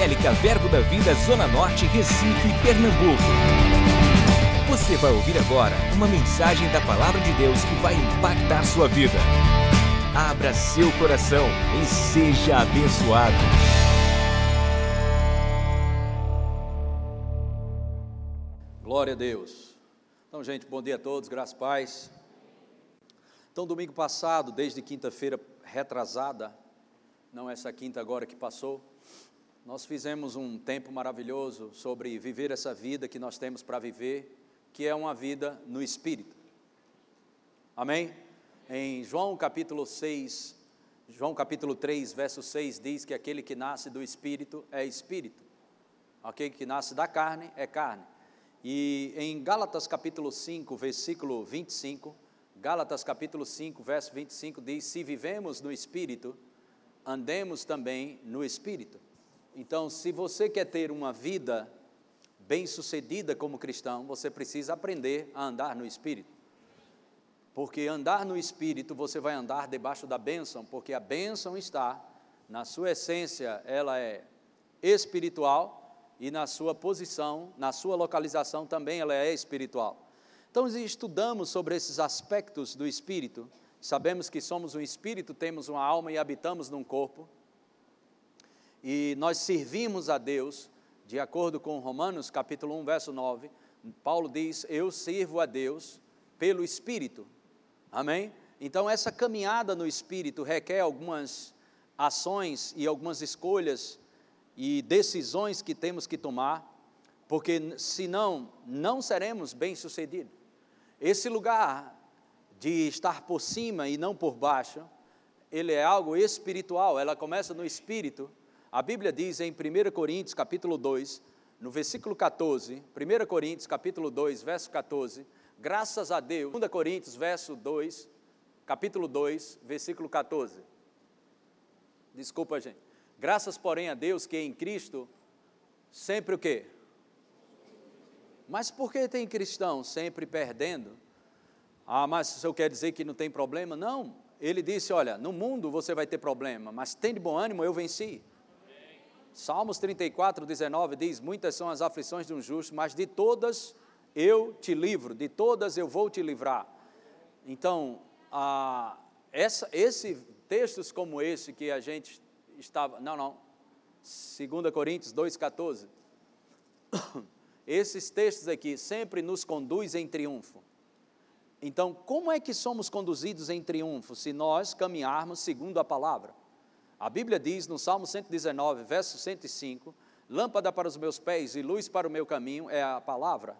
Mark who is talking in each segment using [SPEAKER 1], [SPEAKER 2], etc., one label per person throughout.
[SPEAKER 1] Evangélica Verbo da Vida Zona Norte, Recife, Pernambuco. Você vai ouvir agora uma mensagem da Palavra de Deus que vai impactar sua vida. Abra seu coração e seja abençoado.
[SPEAKER 2] Glória a Deus. Então, gente, bom dia a todos, graças a paz. Então, domingo passado, desde quinta-feira retrasada, não essa quinta agora que passou, nós fizemos um tempo maravilhoso sobre viver essa vida que nós temos para viver, que é uma vida no Espírito. Amém? Em João capítulo 6, João capítulo 3, verso 6 diz que aquele que nasce do Espírito é Espírito, aquele que nasce da carne é carne. E em Gálatas capítulo 5, versículo 25, Gálatas capítulo 5, verso 25 diz: Se vivemos no Espírito, andemos também no Espírito. Então, se você quer ter uma vida bem-sucedida como cristão, você precisa aprender a andar no Espírito. Porque andar no Espírito, você vai andar debaixo da bênção, porque a bênção está, na sua essência, ela é espiritual, e na sua posição, na sua localização também ela é espiritual. Então, estudamos sobre esses aspectos do espírito, sabemos que somos um espírito, temos uma alma e habitamos num corpo, e nós servimos a Deus, de acordo com Romanos capítulo 1, verso 9, Paulo diz: Eu sirvo a Deus pelo Espírito. Amém? Então, essa caminhada no Espírito requer algumas ações e algumas escolhas e decisões que temos que tomar, porque senão não seremos bem-sucedidos. Esse lugar de estar por cima e não por baixo, ele é algo espiritual, ela começa no espírito. A Bíblia diz em 1 Coríntios, capítulo 2, no versículo 14, 1 Coríntios, capítulo 2, verso 14, graças a Deus, 2 Coríntios, verso 2, capítulo 2, versículo 14. Desculpa, gente. Graças, porém, a Deus que em Cristo sempre o quê? Mas por que tem cristão sempre perdendo? Ah, mas isso quer dizer que não tem problema? Não. Ele disse: Olha, no mundo você vai ter problema, mas tem de bom ânimo, eu venci. Salmos 34, 19 diz: Muitas são as aflições de um justo, mas de todas eu te livro, de todas eu vou te livrar. Então, ah, essa, esse, textos como esse que a gente estava. Não, não. 2 Coríntios 2,14. Esses textos aqui sempre nos conduzem em triunfo. Então, como é que somos conduzidos em triunfo se nós caminharmos segundo a palavra? A Bíblia diz no Salmo 119, verso 105: Lâmpada para os meus pés e luz para o meu caminho é a palavra.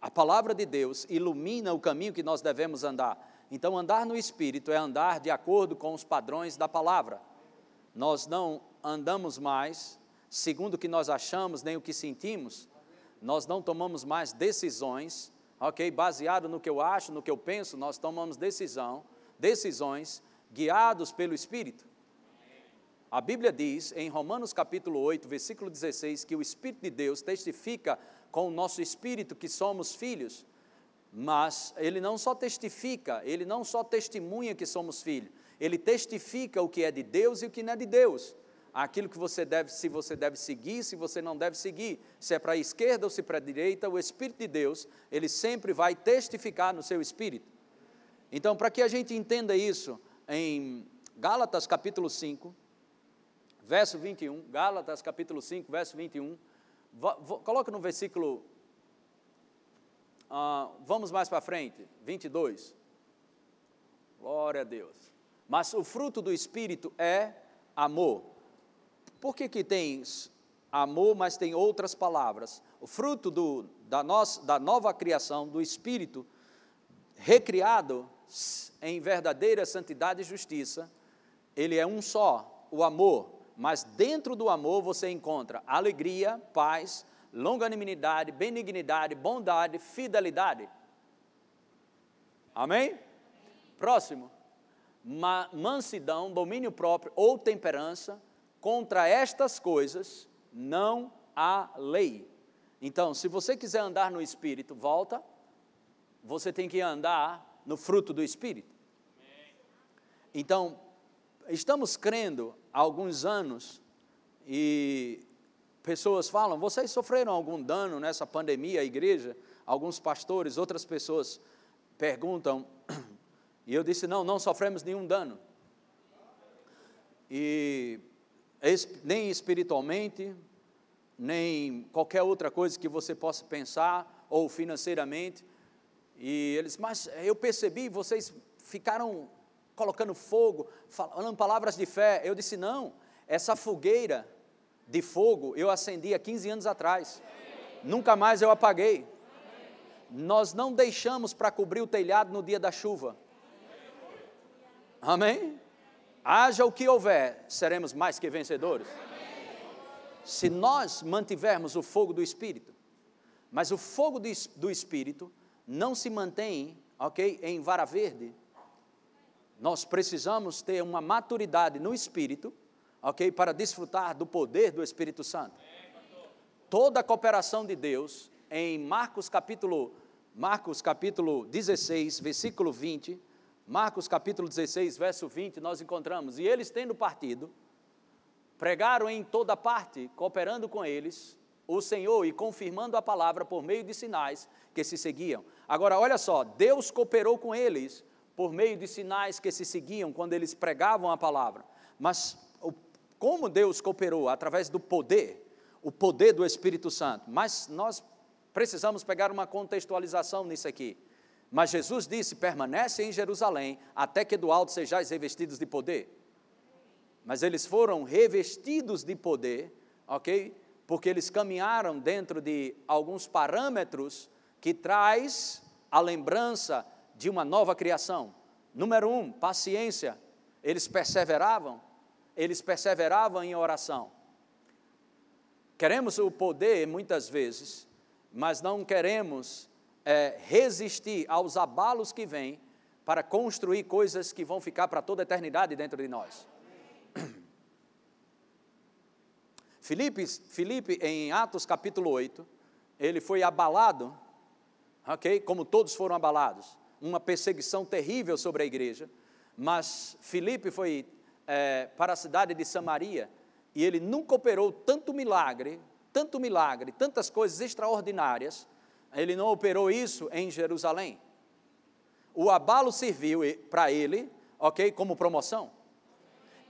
[SPEAKER 2] A palavra de Deus ilumina o caminho que nós devemos andar. Então, andar no Espírito é andar de acordo com os padrões da palavra nós não andamos mais segundo o que nós achamos, nem o que sentimos, nós não tomamos mais decisões, ok? Baseado no que eu acho, no que eu penso, nós tomamos decisão, decisões guiados pelo Espírito. A Bíblia diz em Romanos capítulo 8, versículo 16, que o Espírito de Deus testifica com o nosso espírito que somos filhos, mas ele não só testifica, ele não só testemunha que somos filhos, ele testifica o que é de Deus e o que não é de Deus. Aquilo que você deve, se você deve seguir, se você não deve seguir, se é para a esquerda ou se é para a direita, o Espírito de Deus, ele sempre vai testificar no seu espírito. Então, para que a gente entenda isso, em Gálatas capítulo 5, verso 21, Gálatas capítulo 5, verso 21, coloca no versículo, uh, vamos mais para frente, 22. Glória a Deus. Mas o fruto do Espírito é amor. Por que, que tem amor, mas tem outras palavras? O fruto do, da, nossa, da nova criação, do Espírito, recriado em verdadeira santidade e justiça, ele é um só, o amor. Mas dentro do amor você encontra alegria, paz, longanimidade, benignidade, bondade, fidelidade. Amém? Próximo mansidão, domínio próprio ou temperança, contra estas coisas não há lei. Então, se você quiser andar no Espírito, volta, você tem que andar no fruto do Espírito. Então, estamos crendo há alguns anos e pessoas falam: vocês sofreram algum dano nessa pandemia, a igreja? Alguns pastores, outras pessoas perguntam, e eu disse: não, não sofremos nenhum dano. E nem espiritualmente, nem qualquer outra coisa que você possa pensar, ou financeiramente. E eles, mas eu percebi, vocês ficaram colocando fogo, falando palavras de fé. Eu disse: não, essa fogueira de fogo eu acendi há 15 anos atrás. Nunca mais eu apaguei. Nós não deixamos para cobrir o telhado no dia da chuva. Amém? Haja o que houver, seremos mais que vencedores. Se nós mantivermos o fogo do Espírito, mas o fogo do Espírito não se mantém, ok, em vara verde. Nós precisamos ter uma maturidade no Espírito, ok, para desfrutar do poder do Espírito Santo. Toda a cooperação de Deus, em Marcos capítulo, Marcos capítulo 16, versículo 20, Marcos capítulo 16, verso 20, nós encontramos, e eles tendo partido, pregaram em toda parte, cooperando com eles, o Senhor e confirmando a palavra por meio de sinais que se seguiam. Agora, olha só, Deus cooperou com eles por meio de sinais que se seguiam quando eles pregavam a palavra. Mas o, como Deus cooperou? Através do poder, o poder do Espírito Santo. Mas nós precisamos pegar uma contextualização nisso aqui. Mas Jesus disse: permanece em Jerusalém até que do alto sejais revestidos de poder. Mas eles foram revestidos de poder, ok? Porque eles caminharam dentro de alguns parâmetros que traz a lembrança de uma nova criação. Número um, paciência. Eles perseveravam, eles perseveravam em oração. Queremos o poder muitas vezes, mas não queremos é, resistir aos abalos que vêm para construir coisas que vão ficar para toda a eternidade dentro de nós. Filipe, Filipe, em Atos capítulo 8, ele foi abalado, ok? Como todos foram abalados, uma perseguição terrível sobre a igreja, mas Filipe foi é, para a cidade de Samaria e ele nunca operou tanto milagre, tanto milagre, tantas coisas extraordinárias, ele não operou isso em Jerusalém. O abalo serviu para ele, ok, como promoção.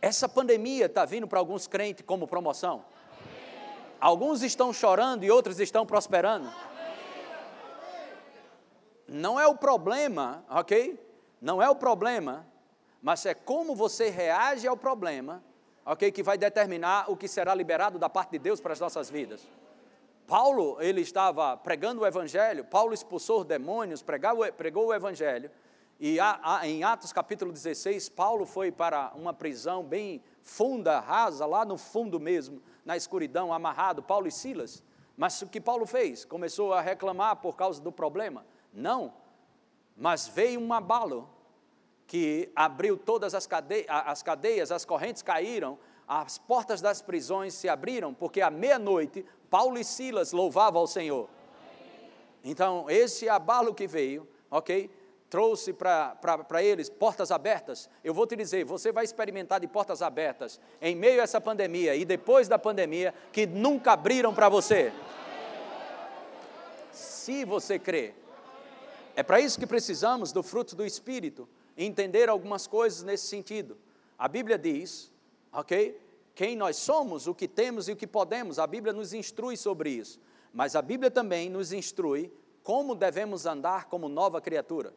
[SPEAKER 2] Essa pandemia está vindo para alguns crentes como promoção. Alguns estão chorando e outros estão prosperando. Não é o problema, ok? Não é o problema, mas é como você reage ao problema, ok? Que vai determinar o que será liberado da parte de Deus para as nossas vidas. Paulo, ele estava pregando o evangelho, Paulo expulsou demônios, pregou, pregou o evangelho, e em Atos capítulo 16, Paulo foi para uma prisão bem funda, rasa, lá no fundo mesmo, na escuridão, amarrado, Paulo e Silas. Mas o que Paulo fez? Começou a reclamar por causa do problema? Não. Mas veio um abalo que abriu todas as cadeias, as cadeias, as correntes caíram, as portas das prisões se abriram, porque à meia-noite Paulo e Silas louvavam ao Senhor. Então, esse abalo que veio, ok? Trouxe para eles portas abertas. Eu vou te dizer, você vai experimentar de portas abertas em meio a essa pandemia e depois da pandemia que nunca abriram para você. Se você crê. É para isso que precisamos do fruto do Espírito, entender algumas coisas nesse sentido. A Bíblia diz, ok? quem nós somos, o que temos e o que podemos. A Bíblia nos instrui sobre isso. Mas a Bíblia também nos instrui como devemos andar como nova criatura.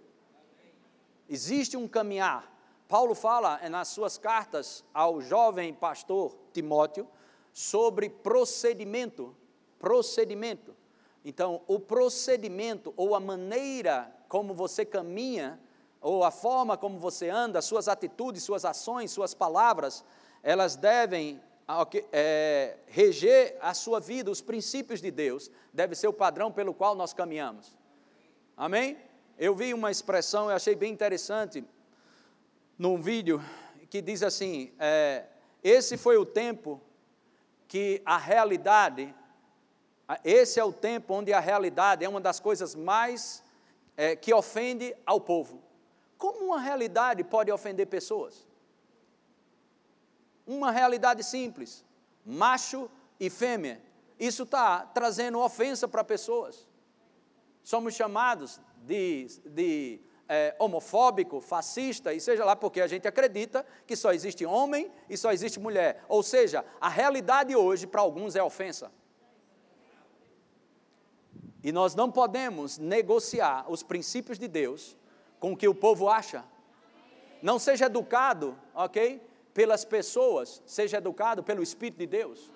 [SPEAKER 2] Existe um caminhar. Paulo fala nas suas cartas ao jovem pastor Timóteo sobre procedimento. Procedimento. Então, o procedimento ou a maneira como você caminha, ou a forma como você anda, suas atitudes, suas ações, suas palavras, elas devem é, reger a sua vida, os princípios de Deus, deve ser o padrão pelo qual nós caminhamos. Amém? Eu vi uma expressão, eu achei bem interessante, num vídeo, que diz assim: é, esse foi o tempo que a realidade, esse é o tempo onde a realidade é uma das coisas mais é, que ofende ao povo. Como uma realidade pode ofender pessoas? Uma realidade simples. macho e fêmea. Isso está trazendo ofensa para pessoas. Somos chamados de, de é, homofóbico, fascista, e seja lá porque a gente acredita que só existe homem e só existe mulher. Ou seja, a realidade hoje para alguns é ofensa. E nós não podemos negociar os princípios de Deus com o que o povo acha. Não seja educado, ok? Pelas pessoas, seja educado pelo Espírito de Deus.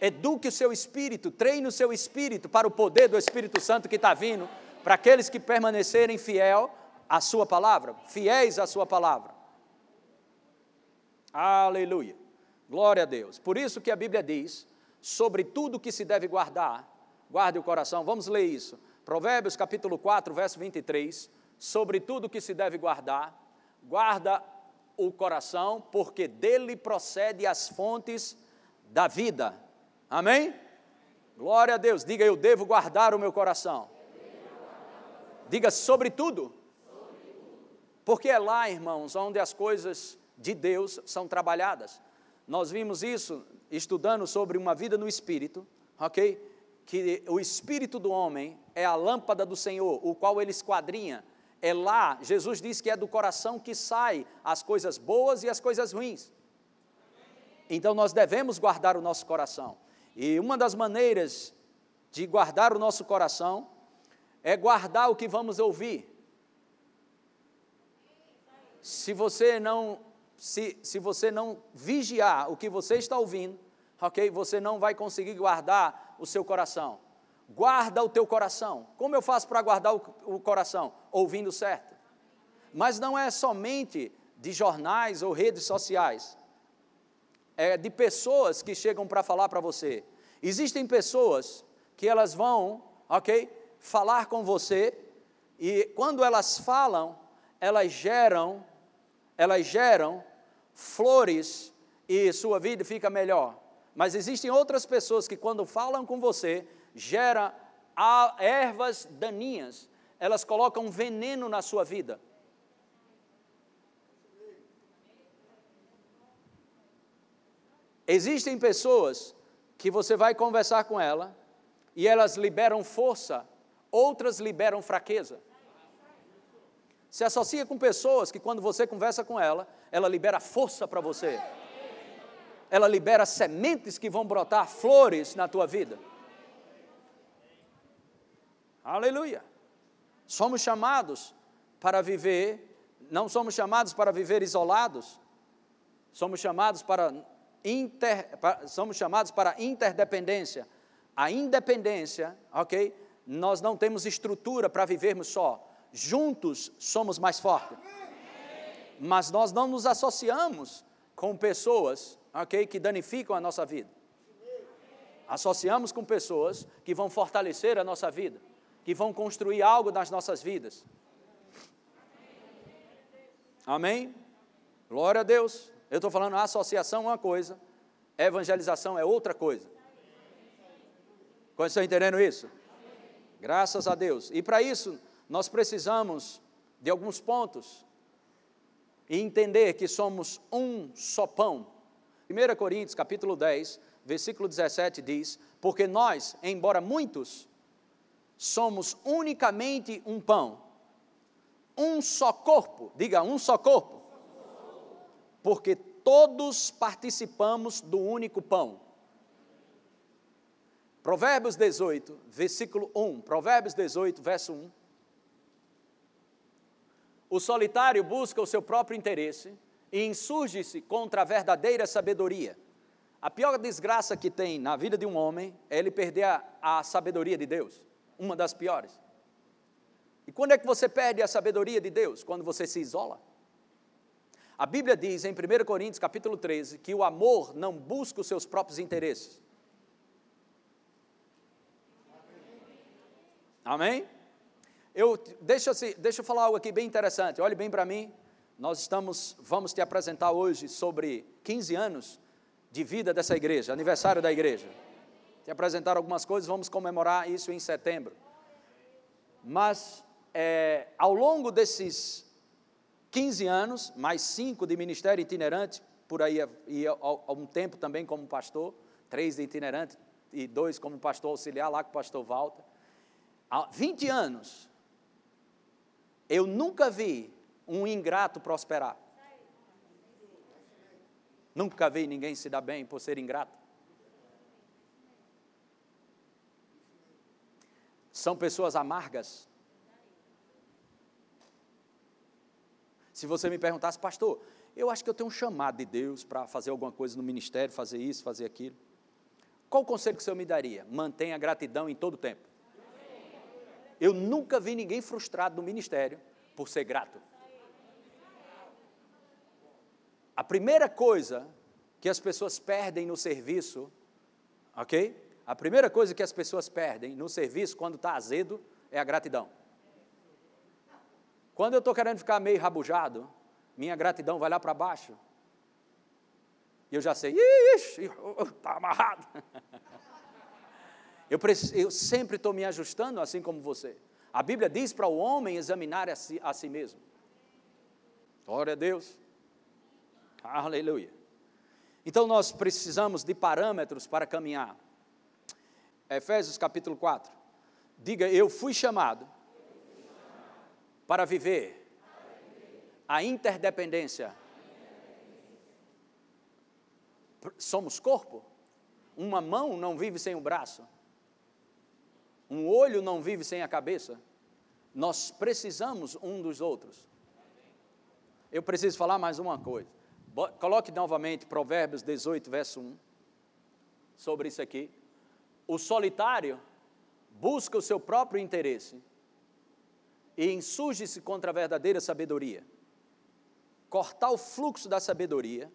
[SPEAKER 2] Eduque o seu espírito, treine o seu espírito para o poder do Espírito Santo que está vindo, para aqueles que permanecerem fiel à sua palavra, fiéis à sua palavra. Aleluia. Glória a Deus. Por isso que a Bíblia diz sobre tudo que se deve guardar, guarde o coração. Vamos ler isso. Provérbios capítulo 4, verso 23, sobre tudo que se deve guardar, guarda o coração, porque dele procede as fontes da vida. Amém? Glória a Deus. Diga eu devo guardar o meu coração. Diga sobretudo porque é lá, irmãos, onde as coisas de Deus são trabalhadas. Nós vimos isso estudando sobre uma vida no Espírito, ok? Que o Espírito do homem é a lâmpada do Senhor, o qual ele esquadrinha. É lá, Jesus diz que é do coração que sai as coisas boas e as coisas ruins. Então nós devemos guardar o nosso coração. E uma das maneiras de guardar o nosso coração é guardar o que vamos ouvir se você não se, se você não vigiar o que você está ouvindo, ok? Você não vai conseguir guardar o seu coração. Guarda o teu coração. Como eu faço para guardar o, o coração? Ouvindo certo. Mas não é somente de jornais ou redes sociais. É de pessoas que chegam para falar para você. Existem pessoas que elas vão, ok? Falar com você e quando elas falam, elas geram elas geram flores e sua vida fica melhor. Mas existem outras pessoas que, quando falam com você, geram ervas daninhas, elas colocam veneno na sua vida. Existem pessoas que você vai conversar com ela e elas liberam força, outras liberam fraqueza se associa com pessoas que, quando você conversa com ela, ela libera força para você. Ela libera sementes que vão brotar flores na tua vida. Aleluia. Somos chamados para viver, não somos chamados para viver isolados, somos chamados para, inter, para, somos chamados para interdependência. A independência, ok? Nós não temos estrutura para vivermos só juntos somos mais fortes. Mas nós não nos associamos com pessoas, ok, que danificam a nossa vida. Associamos com pessoas que vão fortalecer a nossa vida, que vão construir algo nas nossas vidas. Amém? Glória a Deus. Eu estou falando associação é uma coisa, evangelização é outra coisa. Estão entendendo isso? Graças a Deus. E para isso, nós precisamos de alguns pontos e entender que somos um só pão. 1 Coríntios capítulo 10, versículo 17 diz: Porque nós, embora muitos, somos unicamente um pão, um só corpo, diga um só corpo, porque todos participamos do único pão. Provérbios 18, versículo 1. Provérbios 18, verso 1. O solitário busca o seu próprio interesse e insurge-se contra a verdadeira sabedoria. A pior desgraça que tem na vida de um homem é ele perder a, a sabedoria de Deus. Uma das piores. E quando é que você perde a sabedoria de Deus? Quando você se isola. A Bíblia diz em 1 Coríntios capítulo 13 que o amor não busca os seus próprios interesses. Amém? Eu, deixa, deixa eu falar algo aqui bem interessante, olhe bem para mim. Nós estamos, vamos te apresentar hoje sobre 15 anos de vida dessa igreja, aniversário da igreja. Te apresentar algumas coisas, vamos comemorar isso em setembro. Mas, é, ao longo desses 15 anos, mais 5 de ministério itinerante, por aí e há um tempo também como pastor, três de itinerante e dois como pastor auxiliar lá com o pastor Walter. Há 20 anos, eu nunca vi um ingrato prosperar. Nunca vi ninguém se dar bem por ser ingrato. São pessoas amargas. Se você me perguntasse, pastor, eu acho que eu tenho um chamado de Deus para fazer alguma coisa no ministério, fazer isso, fazer aquilo. Qual o conselho que o senhor me daria? Mantenha a gratidão em todo o tempo. Eu nunca vi ninguém frustrado no ministério por ser grato. A primeira coisa que as pessoas perdem no serviço, ok? A primeira coisa que as pessoas perdem no serviço quando está azedo é a gratidão. Quando eu estou querendo ficar meio rabujado, minha gratidão vai lá para baixo. E eu já sei, ixi, está amarrado. Eu, eu sempre estou me ajustando assim como você. A Bíblia diz para o homem examinar a si, a si mesmo. Glória a Deus. Aleluia. Então nós precisamos de parâmetros para caminhar. Efésios capítulo 4. Diga, eu fui chamado para viver a interdependência. Somos corpo. Uma mão não vive sem o braço. Um olho não vive sem a cabeça. Nós precisamos um dos outros. Eu preciso falar mais uma coisa. Coloque novamente Provérbios 18, verso 1, sobre isso aqui. O solitário busca o seu próprio interesse e insurge-se contra a verdadeira sabedoria. Cortar o fluxo da sabedoria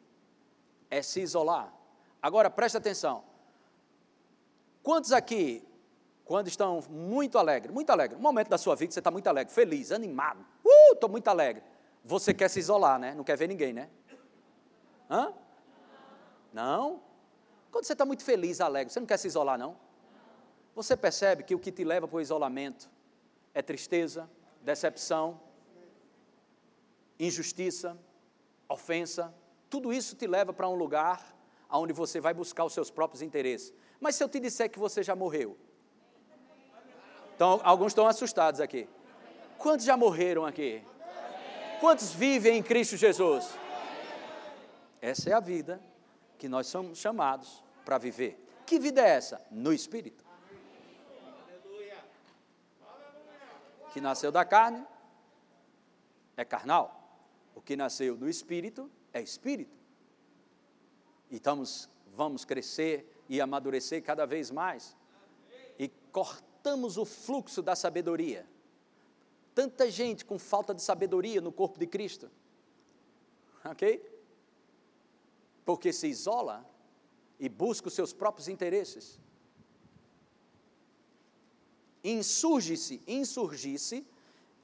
[SPEAKER 2] é se isolar. Agora preste atenção. Quantos aqui, quando estão muito alegres, muito alegre, um momento da sua vida você está muito alegre, feliz, animado, uh, estou muito alegre. Você quer se isolar, né? Não quer ver ninguém, né? Hã? Não? Quando você está muito feliz, alegre, você não quer se isolar, não? Você percebe que o que te leva para o isolamento é tristeza, decepção, injustiça, ofensa, tudo isso te leva para um lugar onde você vai buscar os seus próprios interesses. Mas se eu te disser que você já morreu? Então, alguns estão assustados aqui. Quantos já morreram aqui? Quantos vivem em Cristo Jesus? Essa é a vida que nós somos chamados para viver. Que vida é essa? No Espírito. Que nasceu da carne é carnal. O que nasceu do Espírito é Espírito. E estamos, vamos crescer e amadurecer cada vez mais. E cortamos o fluxo da sabedoria. Tanta gente com falta de sabedoria no corpo de Cristo. Ok? Porque se isola e busca os seus próprios interesses. Insurge-se, insurgir-se,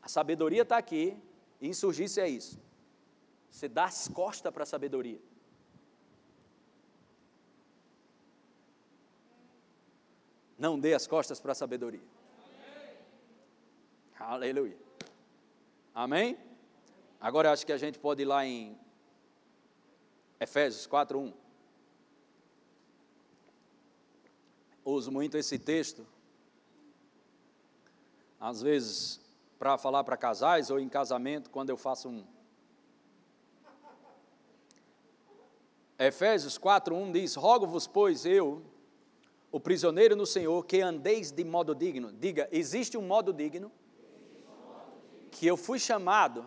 [SPEAKER 2] a sabedoria está aqui, insurgir-se é isso. Você dá as costas para a sabedoria. Não dê as costas para a sabedoria. Amém. Aleluia. Amém? Agora acho que a gente pode ir lá em Efésios 4:1. Uso muito esse texto, às vezes para falar para casais ou em casamento, quando eu faço um. Efésios 4:1 diz: Rogo-vos, pois eu, o prisioneiro no Senhor, que andeis de modo digno. Diga, existe um modo digno que eu fui chamado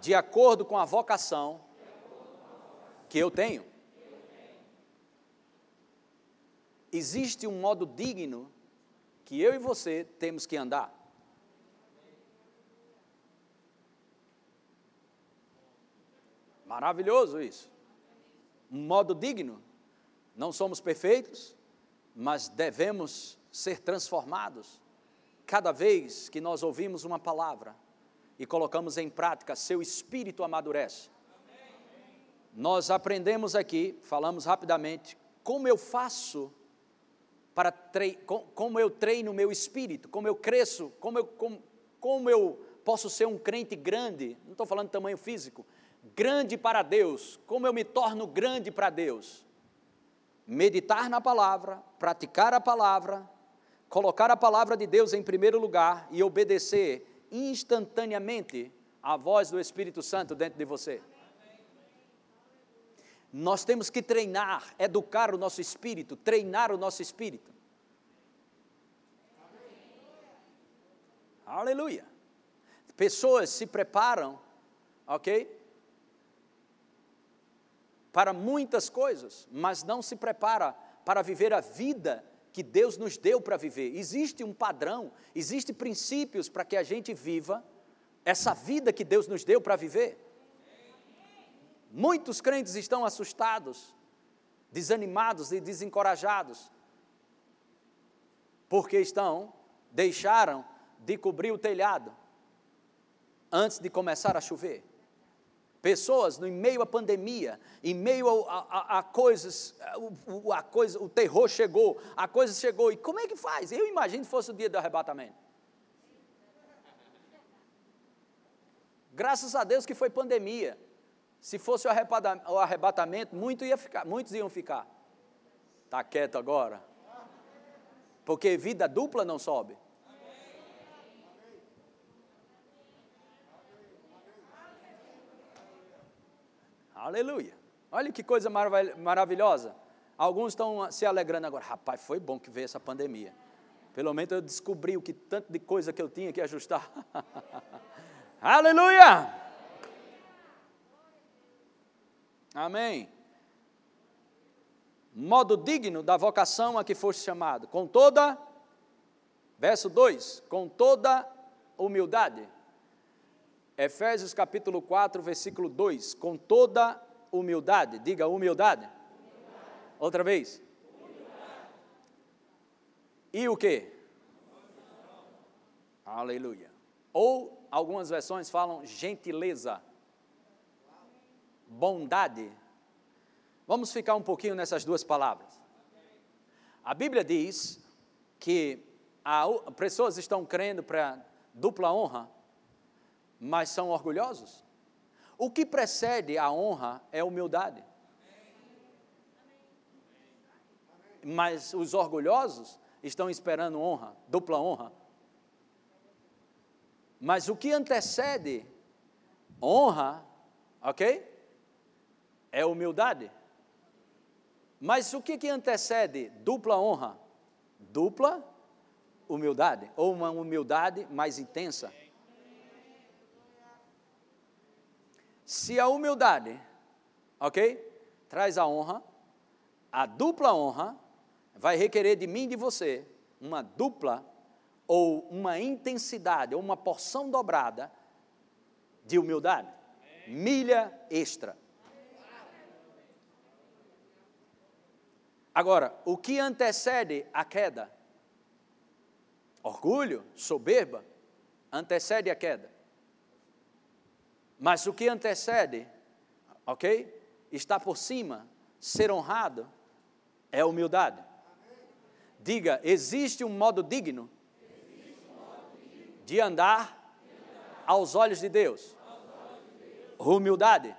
[SPEAKER 2] de acordo com a vocação que eu tenho. Existe um modo digno que eu e você temos que andar. Maravilhoso isso. Um modo digno. Não somos perfeitos, mas devemos ser transformados. Cada vez que nós ouvimos uma palavra e colocamos em prática, seu espírito amadurece nós aprendemos aqui, falamos rapidamente, como eu faço para como eu treino o meu espírito, como eu cresço, como eu, como, como eu posso ser um crente grande, não estou falando de tamanho físico, grande para Deus, como eu me torno grande para Deus? Meditar na palavra, praticar a palavra, colocar a palavra de Deus em primeiro lugar e obedecer instantaneamente à voz do Espírito Santo dentro de você. Nós temos que treinar, educar o nosso espírito, treinar o nosso espírito. Aleluia. Pessoas se preparam, ok? Para muitas coisas, mas não se prepara para viver a vida que Deus nos deu para viver. Existe um padrão, existem princípios para que a gente viva essa vida que Deus nos deu para viver. Muitos crentes estão assustados, desanimados e desencorajados, porque estão, deixaram de cobrir o telhado antes de começar a chover. Pessoas, no meio à pandemia, em meio a, a, a coisas, a, a coisa, o terror chegou, a coisa chegou, e como é que faz? Eu imagino que fosse o dia do arrebatamento. Graças a Deus que foi pandemia. Se fosse o arrebatamento, muito ia ficar, muitos iam ficar. Está quieto agora. Porque vida dupla não sobe. Aleluia. Olha que coisa maravilhosa. Alguns estão se alegrando agora. Rapaz, foi bom que veio essa pandemia. Pelo menos eu descobri o que tanto de coisa que eu tinha que ajustar. Aleluia! Amém. Modo digno da vocação a que foste chamado, com toda, verso 2, com toda humildade. Efésios capítulo 4, versículo 2, com toda humildade, diga humildade. humildade. Outra vez. Humildade. E o que? Aleluia. Ou algumas versões falam gentileza bondade. Vamos ficar um pouquinho nessas duas palavras. A Bíblia diz que a, pessoas estão crendo para dupla honra, mas são orgulhosos. O que precede a honra é humildade. Mas os orgulhosos estão esperando honra, dupla honra. Mas o que antecede honra, ok? É humildade. Mas o que, que antecede dupla honra? Dupla humildade, ou uma humildade mais intensa. Se a humildade, ok, traz a honra, a dupla honra vai requerer de mim e de você uma dupla ou uma intensidade, ou uma porção dobrada de humildade, milha extra. Agora, o que antecede a queda? Orgulho, soberba, antecede a queda. Mas o que antecede, ok? Está por cima, ser honrado, é humildade. Diga, existe um modo digno de andar aos olhos de Deus. Humildade.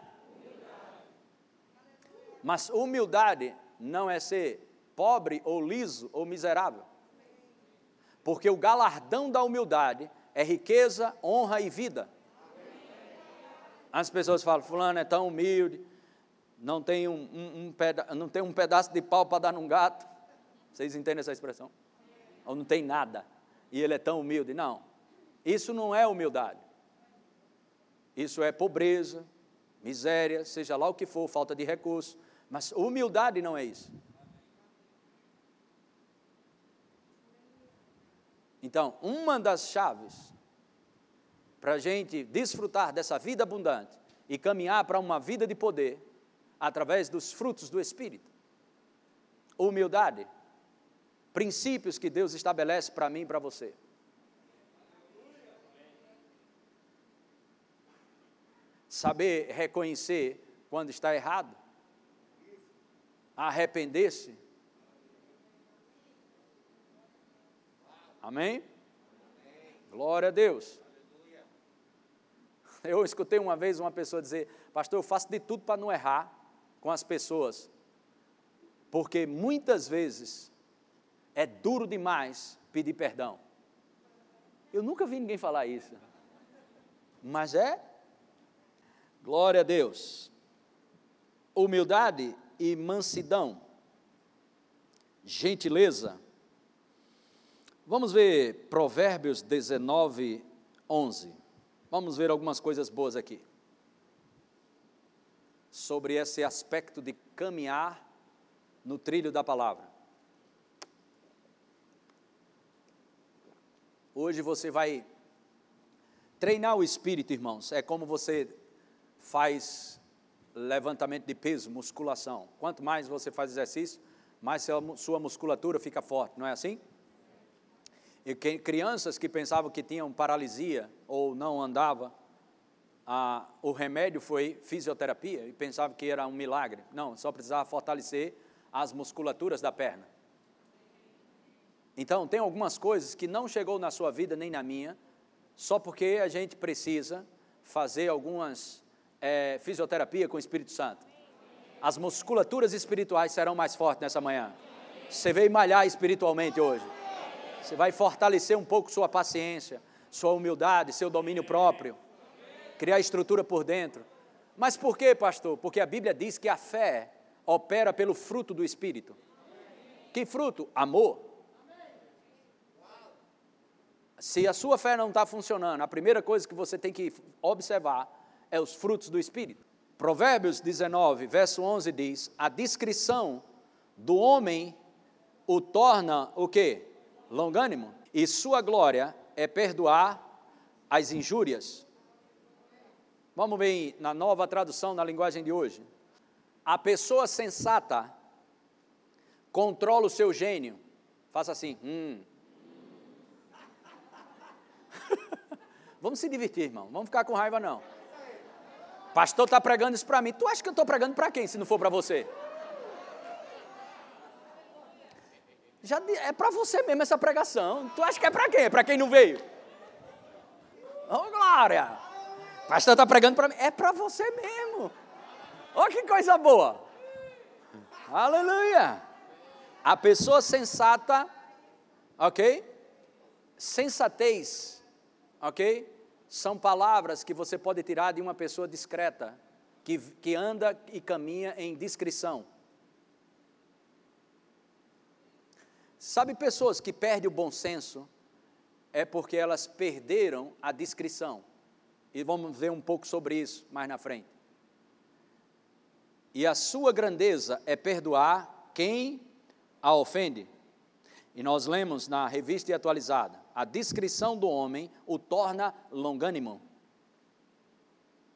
[SPEAKER 2] Mas humildade não é ser pobre ou liso ou miserável. Porque o galardão da humildade é riqueza, honra e vida. As pessoas falam, fulano é tão humilde, não tem um, um, um peda não tem um pedaço de pau para dar num gato. Vocês entendem essa expressão? Ou não tem nada, e ele é tão humilde. Não, isso não é humildade. Isso é pobreza, miséria, seja lá o que for, falta de recurso, mas humildade não é isso. Então, uma das chaves para a gente desfrutar dessa vida abundante e caminhar para uma vida de poder através dos frutos do Espírito. Humildade, princípios que Deus estabelece para mim e para você. Saber reconhecer quando está errado arrepender-se. Amém? Glória a Deus. Eu escutei uma vez uma pessoa dizer: Pastor, eu faço de tudo para não errar com as pessoas, porque muitas vezes é duro demais pedir perdão. Eu nunca vi ninguém falar isso, mas é. Glória a Deus. Humildade e mansidão, gentileza. Vamos ver Provérbios 19, 11. Vamos ver algumas coisas boas aqui. Sobre esse aspecto de caminhar no trilho da palavra. Hoje você vai treinar o espírito, irmãos. É como você faz levantamento de peso, musculação. Quanto mais você faz exercício, mais sua musculatura fica forte, não é assim? E que, crianças que pensavam que tinham paralisia ou não andava, a, o remédio foi fisioterapia e pensavam que era um milagre. Não, só precisava fortalecer as musculaturas da perna. Então, tem algumas coisas que não chegou na sua vida nem na minha, só porque a gente precisa fazer algumas é, fisioterapia com o Espírito Santo. As musculaturas espirituais serão mais fortes nessa manhã. Você veio malhar espiritualmente hoje. Você vai fortalecer um pouco sua paciência, sua humildade, seu domínio próprio, criar estrutura por dentro. Mas por quê, pastor? Porque a Bíblia diz que a fé opera pelo fruto do Espírito. Que fruto? Amor. Se a sua fé não está funcionando, a primeira coisa que você tem que observar é os frutos do Espírito. Provérbios 19, verso 11 diz: A discrição do homem o torna o quê? longânimo, e sua glória é perdoar as injúrias. Vamos ver na nova tradução na linguagem de hoje. A pessoa sensata controla o seu gênio. Faça assim. Hum. Vamos se divertir, irmão. Vamos ficar com raiva, não. Pastor está pregando isso para mim. Tu acha que eu estou pregando para quem, se não for para você? Já é para você mesmo essa pregação. Tu acha que é para quem? É para quem não veio? Oh, glória! Pastor está pregando para mim. É para você mesmo. Olha que coisa boa. Aleluia. A pessoa sensata, ok? Sensatez, ok? São palavras que você pode tirar de uma pessoa discreta, que, que anda e caminha em discrição. Sabe, pessoas que perdem o bom senso é porque elas perderam a discrição. E vamos ver um pouco sobre isso mais na frente. E a sua grandeza é perdoar quem a ofende. E nós lemos na revista atualizada: a discrição do homem o torna longânimo.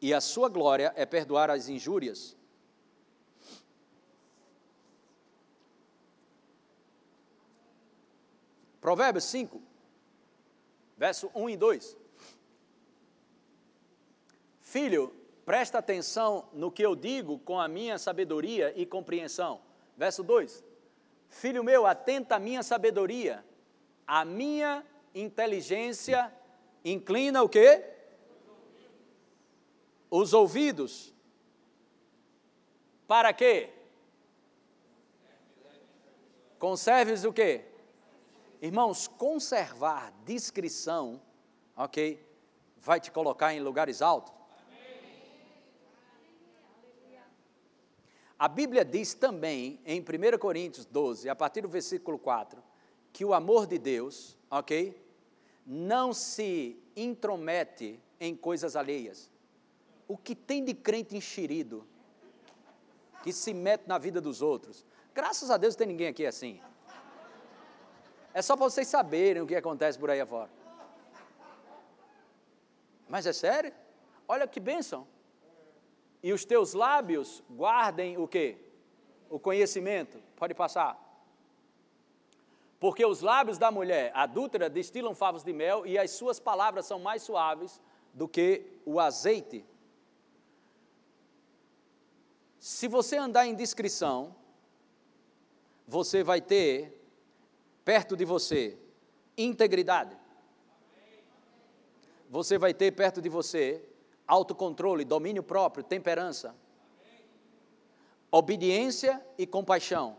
[SPEAKER 2] E a sua glória é perdoar as injúrias. Provérbios 5, verso 1 e 2. Filho, presta atenção no que eu digo com a minha sabedoria e compreensão. Verso 2. Filho meu, atenta à minha sabedoria, a minha inteligência inclina o quê? Os ouvidos. Para quê? Conserves o quê? Irmãos, conservar discrição, ok, vai te colocar em lugares altos. A Bíblia diz também, em 1 Coríntios 12, a partir do versículo 4, que o amor de Deus, ok, não se intromete em coisas alheias. O que tem de crente enxerido, que se mete na vida dos outros. Graças a Deus não tem ninguém aqui assim. É só para vocês saberem o que acontece por aí afora. Mas é sério? Olha que bênção. E os teus lábios guardem o quê? O conhecimento. Pode passar. Porque os lábios da mulher adúltera destilam favos de mel e as suas palavras são mais suaves do que o azeite. Se você andar em discrição, você vai ter perto de você integridade. Você vai ter perto de você autocontrole, domínio próprio, temperança, obediência e compaixão.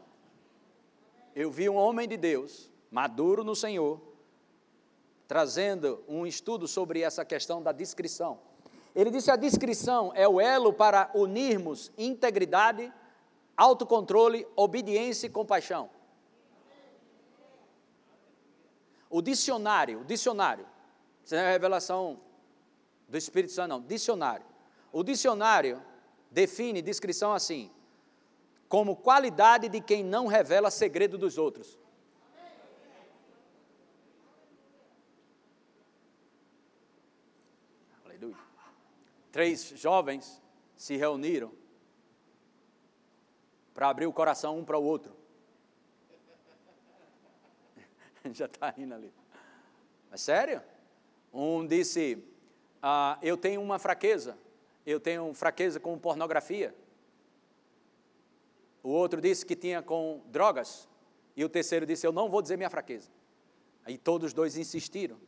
[SPEAKER 2] Eu vi um homem de Deus, maduro no Senhor, trazendo um estudo sobre essa questão da discrição. Ele disse: a discrição é o elo para unirmos integridade, autocontrole, obediência e compaixão. O dicionário, o dicionário, isso não é revelação do Espírito Santo, não, dicionário. O dicionário define descrição assim: como qualidade de quem não revela segredo dos outros. Aleluia. Três jovens se reuniram para abrir o coração um para o outro. Já está indo ali. Mas sério? Um disse: ah, Eu tenho uma fraqueza. Eu tenho fraqueza com pornografia. O outro disse que tinha com drogas. E o terceiro disse: Eu não vou dizer minha fraqueza. Aí todos os dois insistiram.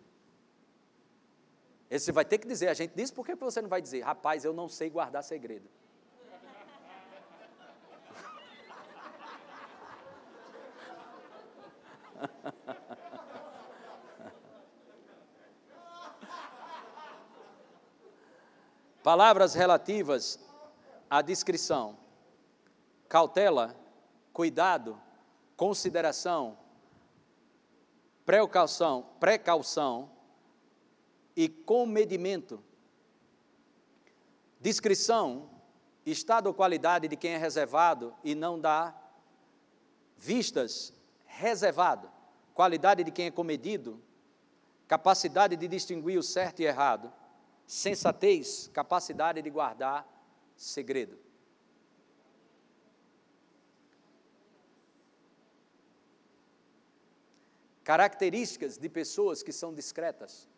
[SPEAKER 2] Esse vai ter que dizer. A gente disse: Por que você não vai dizer? Rapaz, eu não sei guardar segredo. Palavras relativas à descrição: cautela, cuidado, consideração, precaução, precaução e comedimento. Discrição, estado ou qualidade de quem é reservado e não dá vistas, reservado. Qualidade de quem é comedido, capacidade de distinguir o certo e errado sensatez, capacidade de guardar segredo. Características de pessoas que são discretas.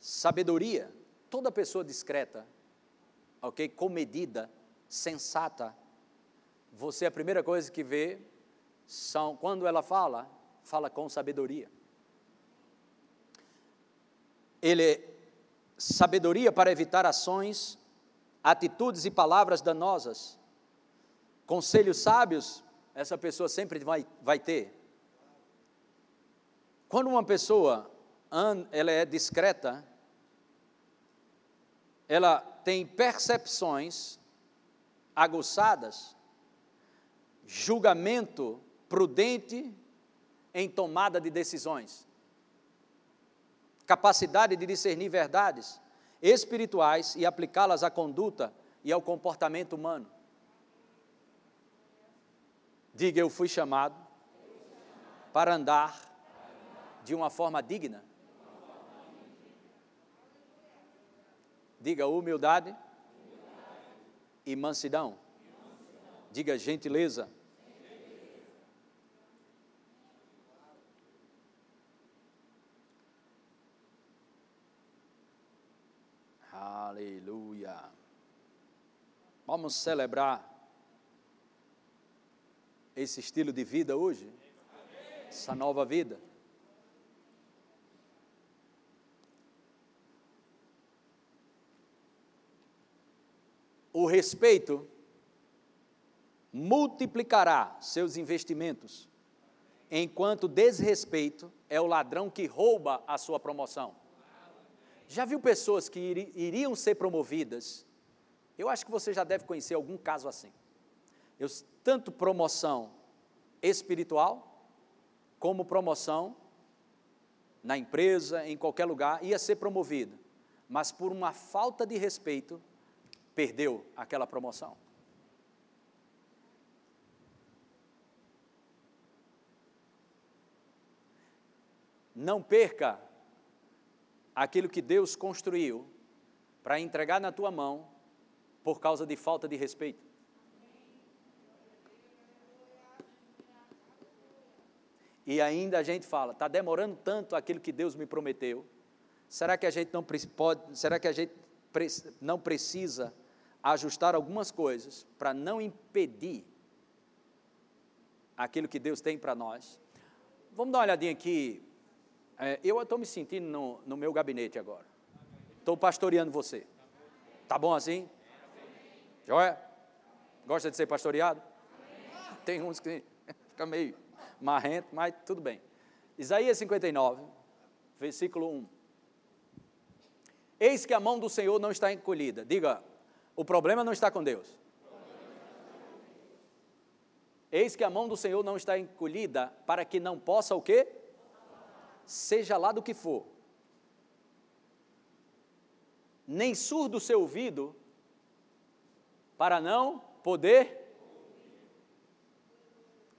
[SPEAKER 2] Sabedoria, toda pessoa discreta, ok? Comedida, sensata. Você, a primeira coisa que vê, são, quando ela fala, fala com sabedoria. Ele sabedoria para evitar ações, atitudes e palavras danosas. Conselhos sábios, essa pessoa sempre vai, vai ter. Quando uma pessoa ela é discreta, ela tem percepções aguçadas, julgamento prudente em tomada de decisões capacidade de discernir verdades espirituais e aplicá-las à conduta e ao comportamento humano. Diga, eu fui chamado para andar de uma forma digna. Diga humildade e mansidão. Diga gentileza Aleluia. Vamos celebrar esse estilo de vida hoje? Essa nova vida? O respeito multiplicará seus investimentos, enquanto desrespeito é o ladrão que rouba a sua promoção. Já viu pessoas que iriam ser promovidas? Eu acho que você já deve conhecer algum caso assim. Eu, tanto promoção espiritual, como promoção na empresa, em qualquer lugar, ia ser promovido, mas por uma falta de respeito, perdeu aquela promoção. Não perca aquilo que Deus construiu para entregar na tua mão por causa de falta de respeito. E ainda a gente fala, está demorando tanto aquilo que Deus me prometeu. Será que a gente não pode, será que a gente não precisa ajustar algumas coisas para não impedir aquilo que Deus tem para nós? Vamos dar uma olhadinha aqui é, eu estou me sentindo no, no meu gabinete agora. Estou pastoreando você. Tá bom assim? Joia? Gosta de ser pastoreado? Tem uns que fica meio marrento, mas tudo bem. Isaías 59, versículo 1. Eis que a mão do Senhor não está encolhida. Diga, o problema não está com Deus. Eis que a mão do Senhor não está encolhida para que não possa o quê? Seja lá do que for. Nem surdo o seu ouvido para não poder.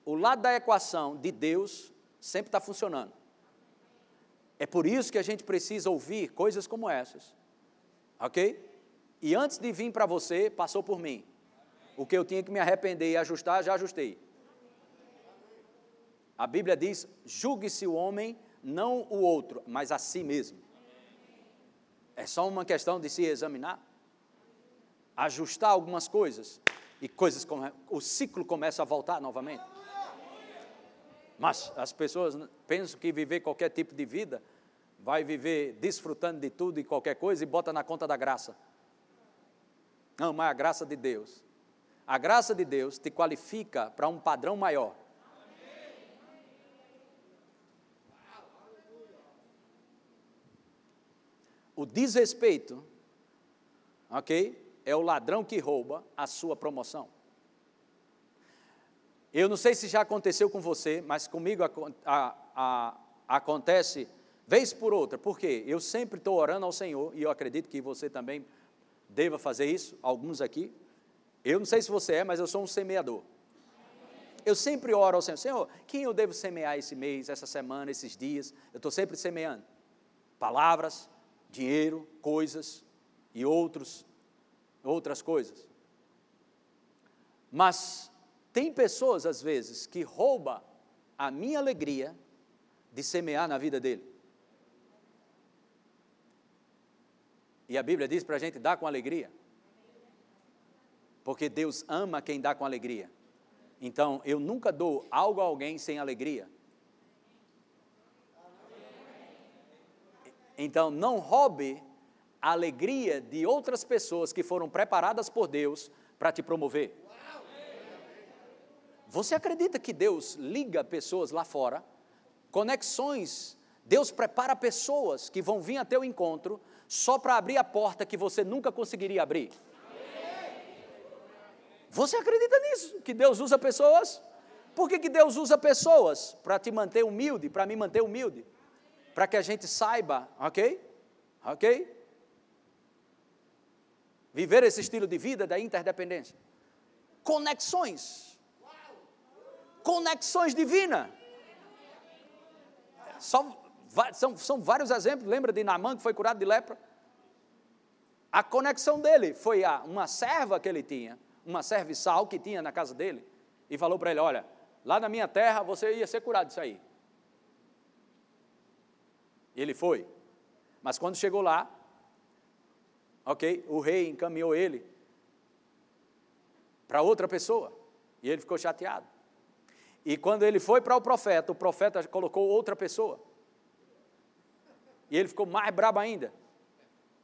[SPEAKER 2] O lado da equação de Deus sempre está funcionando. É por isso que a gente precisa ouvir coisas como essas. Ok? E antes de vir para você, passou por mim. O que eu tinha que me arrepender e ajustar, já ajustei. A Bíblia diz: julgue-se o homem, não o outro, mas a si mesmo. É só uma questão de se examinar, ajustar algumas coisas e coisas o ciclo começa a voltar novamente. Mas as pessoas pensam que viver qualquer tipo de vida vai viver desfrutando de tudo e qualquer coisa e bota na conta da graça. Não, mas a graça de Deus. A graça de Deus te qualifica para um padrão maior. O desrespeito, ok? É o ladrão que rouba a sua promoção. Eu não sei se já aconteceu com você, mas comigo a, a, a, acontece vez por outra. Por quê? Eu sempre estou orando ao Senhor, e eu acredito que você também deva fazer isso, alguns aqui. Eu não sei se você é, mas eu sou um semeador. Eu sempre oro ao Senhor, Senhor, quem eu devo semear esse mês, essa semana, esses dias? Eu estou sempre semeando. Palavras, dinheiro, coisas e outros, outras coisas. Mas tem pessoas, às vezes, que rouba a minha alegria de semear na vida dele. E a Bíblia diz para a gente dar com alegria. Porque Deus ama quem dá com alegria. Então, eu nunca dou algo a alguém sem alegria. Então, não roube a alegria de outras pessoas que foram preparadas por Deus para te promover. Você acredita que Deus liga pessoas lá fora? Conexões. Deus prepara pessoas que vão vir até o encontro só para abrir a porta que você nunca conseguiria abrir. Você acredita nisso? Que Deus usa pessoas? Por que, que Deus usa pessoas? Para te manter humilde, para me manter humilde. Para que a gente saiba, ok? Ok? Viver esse estilo de vida da interdependência. Conexões conexões divinas. São, são, são vários exemplos. Lembra de Naamã que foi curado de lepra? A conexão dele foi a uma serva que ele tinha, uma serviçal que tinha na casa dele, e falou para ele: Olha, lá na minha terra você ia ser curado disso aí. E ele foi. Mas quando chegou lá, ok, o rei encaminhou ele para outra pessoa, e ele ficou chateado. E quando ele foi para o profeta, o profeta colocou outra pessoa. E ele ficou mais brabo ainda,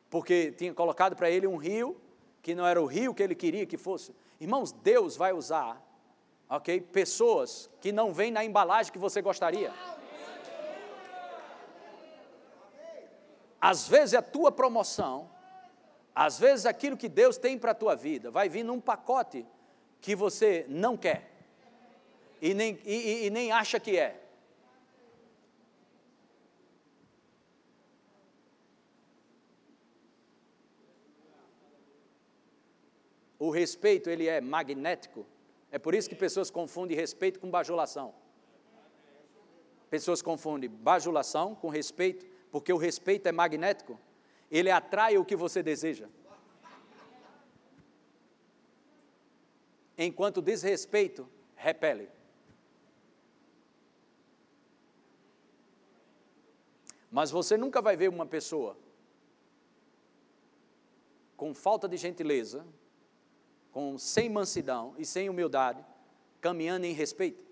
[SPEAKER 2] porque tinha colocado para ele um rio que não era o rio que ele queria que fosse. Irmãos, Deus vai usar, ok, pessoas que não vêm na embalagem que você gostaria. Às vezes a tua promoção, às vezes aquilo que Deus tem para a tua vida, vai vir num pacote que você não quer e nem, e, e nem acha que é. O respeito, ele é magnético. É por isso que pessoas confundem respeito com bajulação. Pessoas confundem bajulação com respeito, porque o respeito é magnético. Ele atrai o que você deseja. Enquanto desrespeito repele. Mas você nunca vai ver uma pessoa com falta de gentileza, com sem mansidão e sem humildade, caminhando em respeito.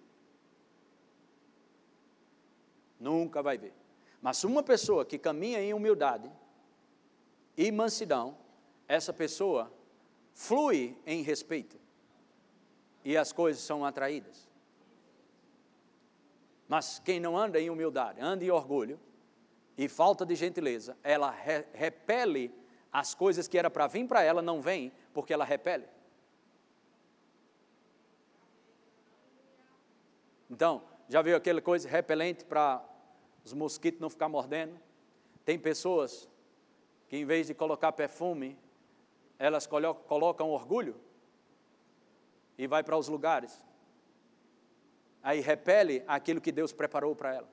[SPEAKER 2] Nunca vai ver. Mas uma pessoa que caminha em humildade, e mansidão, essa pessoa flui em respeito e as coisas são atraídas. Mas quem não anda em humildade, anda em orgulho e falta de gentileza, ela re repele as coisas que era para vir para ela, não vem, porque ela repele. Então, já viu aquela coisa repelente para os mosquitos não ficar mordendo? Tem pessoas que em vez de colocar perfume, elas colocam orgulho e vai para os lugares. Aí repele aquilo que Deus preparou para ela.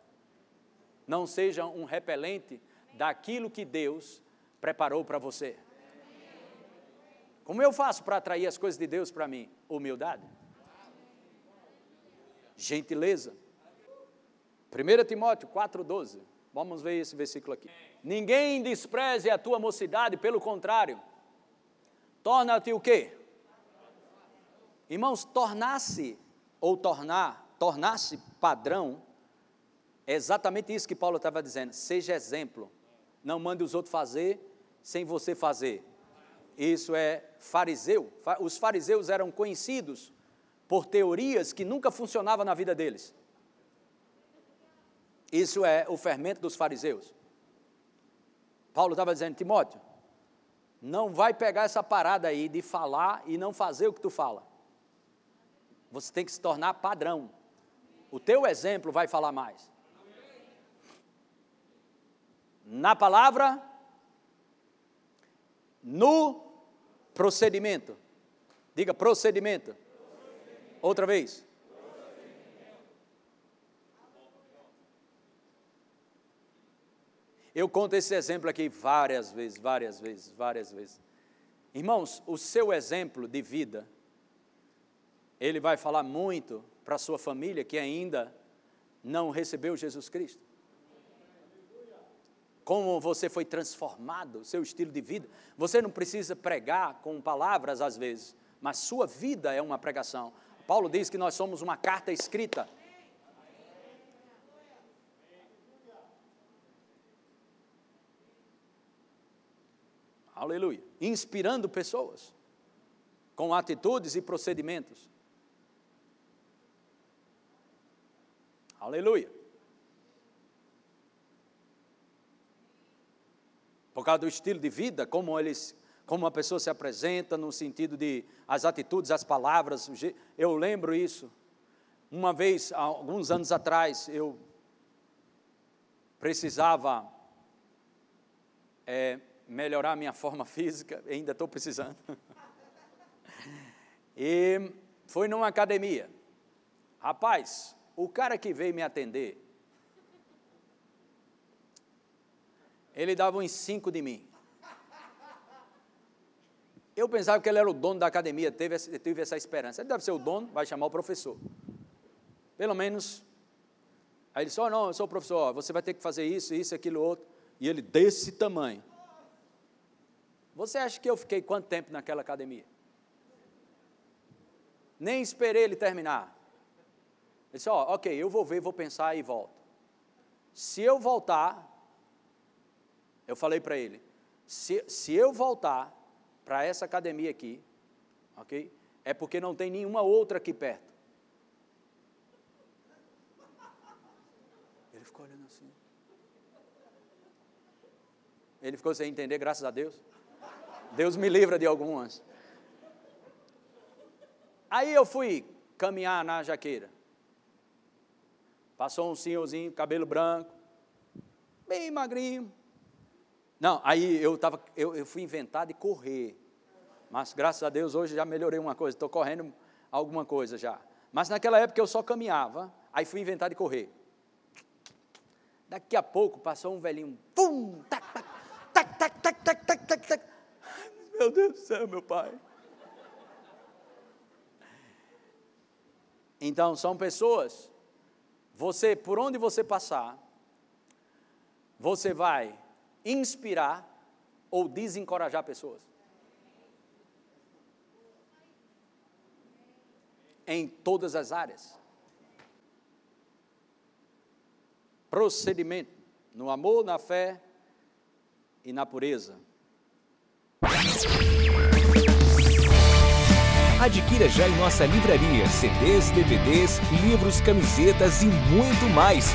[SPEAKER 2] Não seja um repelente daquilo que Deus preparou para você. Como eu faço para atrair as coisas de Deus para mim? Humildade. Gentileza. 1 Timóteo 4,12. Vamos ver esse versículo aqui. Ninguém despreze a tua mocidade, pelo contrário, torna-te o quê? Irmãos, tornar-se ou tornar, tornar-se padrão, é exatamente isso que Paulo estava dizendo. Seja exemplo. Não mande os outros fazer sem você fazer. Isso é fariseu. Os fariseus eram conhecidos por teorias que nunca funcionavam na vida deles. Isso é o fermento dos fariseus. Paulo estava dizendo, Timóteo, não vai pegar essa parada aí de falar e não fazer o que tu fala. Você tem que se tornar padrão. O teu exemplo vai falar mais. Na palavra, no procedimento. Diga procedimento. Outra vez. Eu conto esse exemplo aqui várias vezes, várias vezes, várias vezes. Irmãos, o seu exemplo de vida, ele vai falar muito para a sua família que ainda não recebeu Jesus Cristo. Como você foi transformado, seu estilo de vida. Você não precisa pregar com palavras às vezes, mas sua vida é uma pregação. Paulo diz que nós somos uma carta escrita aleluia, inspirando pessoas com atitudes e procedimentos. Aleluia. Por causa do estilo de vida, como eles, como uma pessoa se apresenta no sentido de as atitudes, as palavras, eu lembro isso. Uma vez, alguns anos atrás, eu precisava é, melhorar minha forma física, ainda estou precisando. e fui numa academia. Rapaz, o cara que veio me atender, ele dava uns cinco de mim. Eu pensava que ele era o dono da academia, teve, tive essa esperança. Ele deve ser o dono, vai chamar o professor. Pelo menos. Aí ele disse: Oh, não, eu sou o professor, você vai ter que fazer isso, isso, aquilo, outro. E ele desse tamanho. Você acha que eu fiquei quanto tempo naquela academia? Nem esperei ele terminar. Ele disse: Ó, oh, ok, eu vou ver, vou pensar e volto. Se eu voltar, eu falei para ele: se, se eu voltar para essa academia aqui, ok? É porque não tem nenhuma outra aqui perto. Ele ficou olhando assim. Ele ficou sem entender, graças a Deus. Deus me livra de algumas. Aí eu fui caminhar na jaqueira. Passou um senhorzinho, cabelo branco, bem magrinho. Não, aí eu, tava, eu, eu fui inventar de correr. Mas graças a Deus hoje já melhorei uma coisa, estou correndo alguma coisa já. Mas naquela época eu só caminhava, aí fui inventar de correr. Daqui a pouco passou um velhinho, pum, tac, tac, tac, tac, tac, tac, tac, tac. Meu Deus do céu, meu pai. Então, são pessoas, você, por onde você passar, você vai inspirar ou desencorajar pessoas. Em todas as áreas. Procedimento no amor, na fé e na pureza.
[SPEAKER 1] Adquira já em nossa livraria CDs, DVDs, livros, camisetas e muito mais.